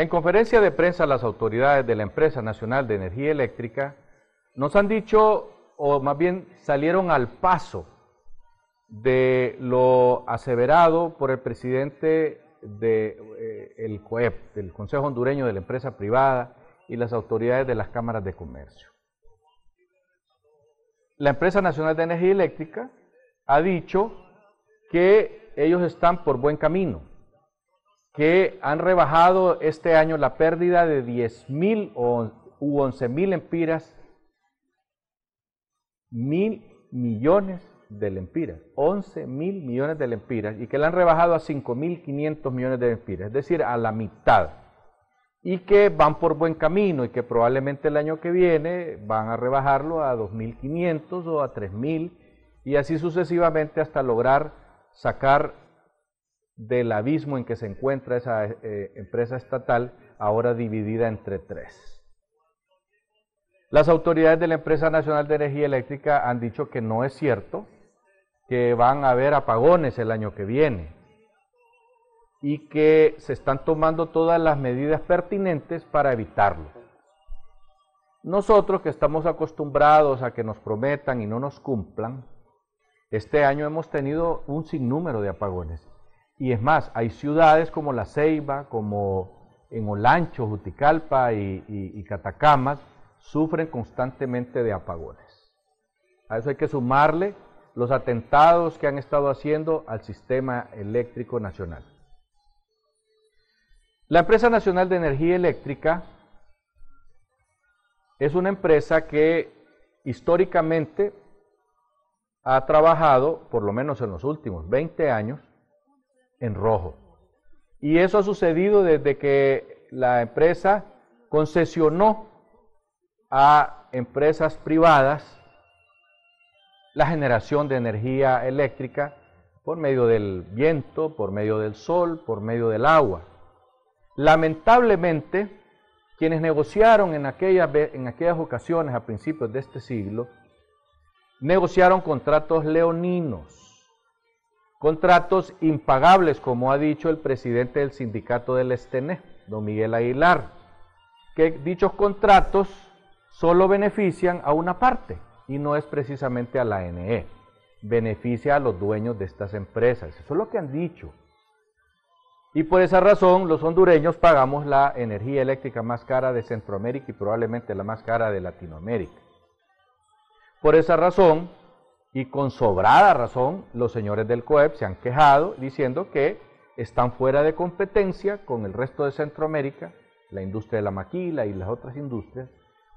En conferencia de prensa, las autoridades de la Empresa Nacional de Energía Eléctrica nos han dicho, o más bien salieron al paso de lo aseverado por el presidente del eh, COEP, del Consejo Hondureño de la Empresa Privada y las autoridades de las cámaras de comercio. La Empresa Nacional de Energía Eléctrica ha dicho que ellos están por buen camino, que han rebajado este año la pérdida de 10 mil u 11 mil empiras, mil millones de lempiras, 11 mil millones de lempiras, y que la han rebajado a 5 mil 500 millones de lempiras, es decir, a la mitad. Y que van por buen camino y que probablemente el año que viene van a rebajarlo a 2.500 o a 3.000 y así sucesivamente hasta lograr sacar del abismo en que se encuentra esa eh, empresa estatal, ahora dividida entre tres. Las autoridades de la Empresa Nacional de Energía Eléctrica han dicho que no es cierto, que van a haber apagones el año que viene y que se están tomando todas las medidas pertinentes para evitarlo. Nosotros que estamos acostumbrados a que nos prometan y no nos cumplan, este año hemos tenido un sinnúmero de apagones. Y es más, hay ciudades como La Ceiba, como en Olancho, Juticalpa y, y Catacamas, sufren constantemente de apagones. A eso hay que sumarle los atentados que han estado haciendo al sistema eléctrico nacional. La empresa nacional de energía eléctrica es una empresa que históricamente ha trabajado, por lo menos en los últimos 20 años, en rojo. Y eso ha sucedido desde que la empresa concesionó a empresas privadas la generación de energía eléctrica por medio del viento, por medio del sol, por medio del agua. Lamentablemente, quienes negociaron en aquellas, en aquellas ocasiones a principios de este siglo, negociaron contratos leoninos, contratos impagables, como ha dicho el presidente del sindicato del Estené, don Miguel Aguilar, que dichos contratos solo benefician a una parte y no es precisamente a la NE. Beneficia a los dueños de estas empresas. Eso es lo que han dicho. Y por esa razón los hondureños pagamos la energía eléctrica más cara de Centroamérica y probablemente la más cara de Latinoamérica. Por esa razón, y con sobrada razón, los señores del COEP se han quejado diciendo que están fuera de competencia con el resto de Centroamérica, la industria de la maquila y las otras industrias,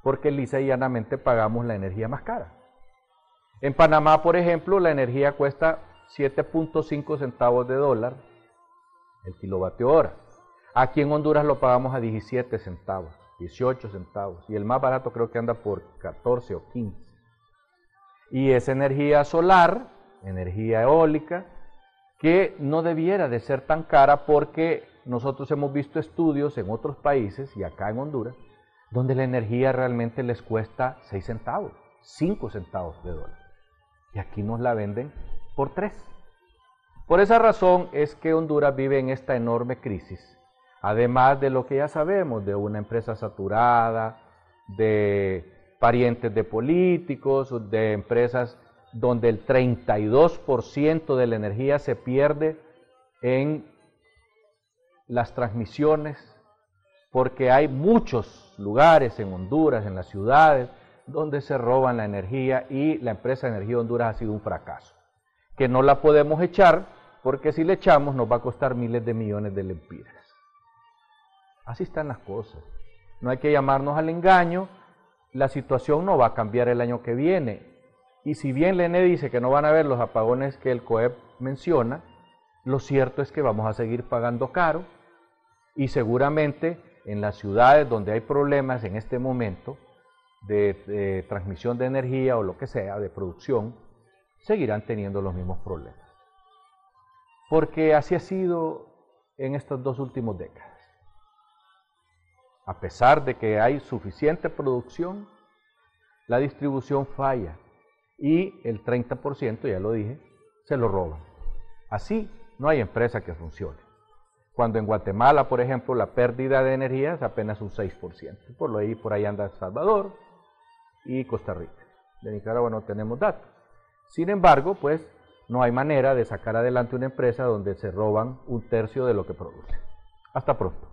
porque lisa y llanamente pagamos la energía más cara. En Panamá, por ejemplo, la energía cuesta 7.5 centavos de dólar el kilovatio hora. Aquí en Honduras lo pagamos a 17 centavos, 18 centavos, y el más barato creo que anda por 14 o 15. Y es energía solar, energía eólica, que no debiera de ser tan cara porque nosotros hemos visto estudios en otros países y acá en Honduras donde la energía realmente les cuesta 6 centavos, 5 centavos de dólar. Y aquí nos la venden por 3. Por esa razón es que Honduras vive en esta enorme crisis, además de lo que ya sabemos, de una empresa saturada, de parientes de políticos, de empresas donde el 32% de la energía se pierde en las transmisiones, porque hay muchos lugares, en Honduras, en las ciudades, donde se roban la energía y la empresa de energía de Honduras ha sido un fracaso. Que no la podemos echar porque si le echamos nos va a costar miles de millones de lempiras. Así están las cosas. No hay que llamarnos al engaño. La situación no va a cambiar el año que viene. Y si bien Lene dice que no van a haber los apagones que el COEP menciona, lo cierto es que vamos a seguir pagando caro y seguramente en las ciudades donde hay problemas en este momento de, transmisión de energía o lo que sea, de producción, seguirán teniendo los mismos problemas. Porque así ha sido en estas dos últimas décadas. A pesar de que hay suficiente producción, la distribución falla y el 30%, ya lo dije, se lo roban. Así no hay empresa que funcione. cuando en Guatemala, por ejemplo, la pérdida de energía es apenas un 6%. Por, lo ahí, por ahí anda El Salvador y Costa Rica. De Nicaragua no tenemos datos. Sin embargo, pues no hay manera de sacar adelante una empresa donde se roban un tercio de lo que produce. Hasta pronto.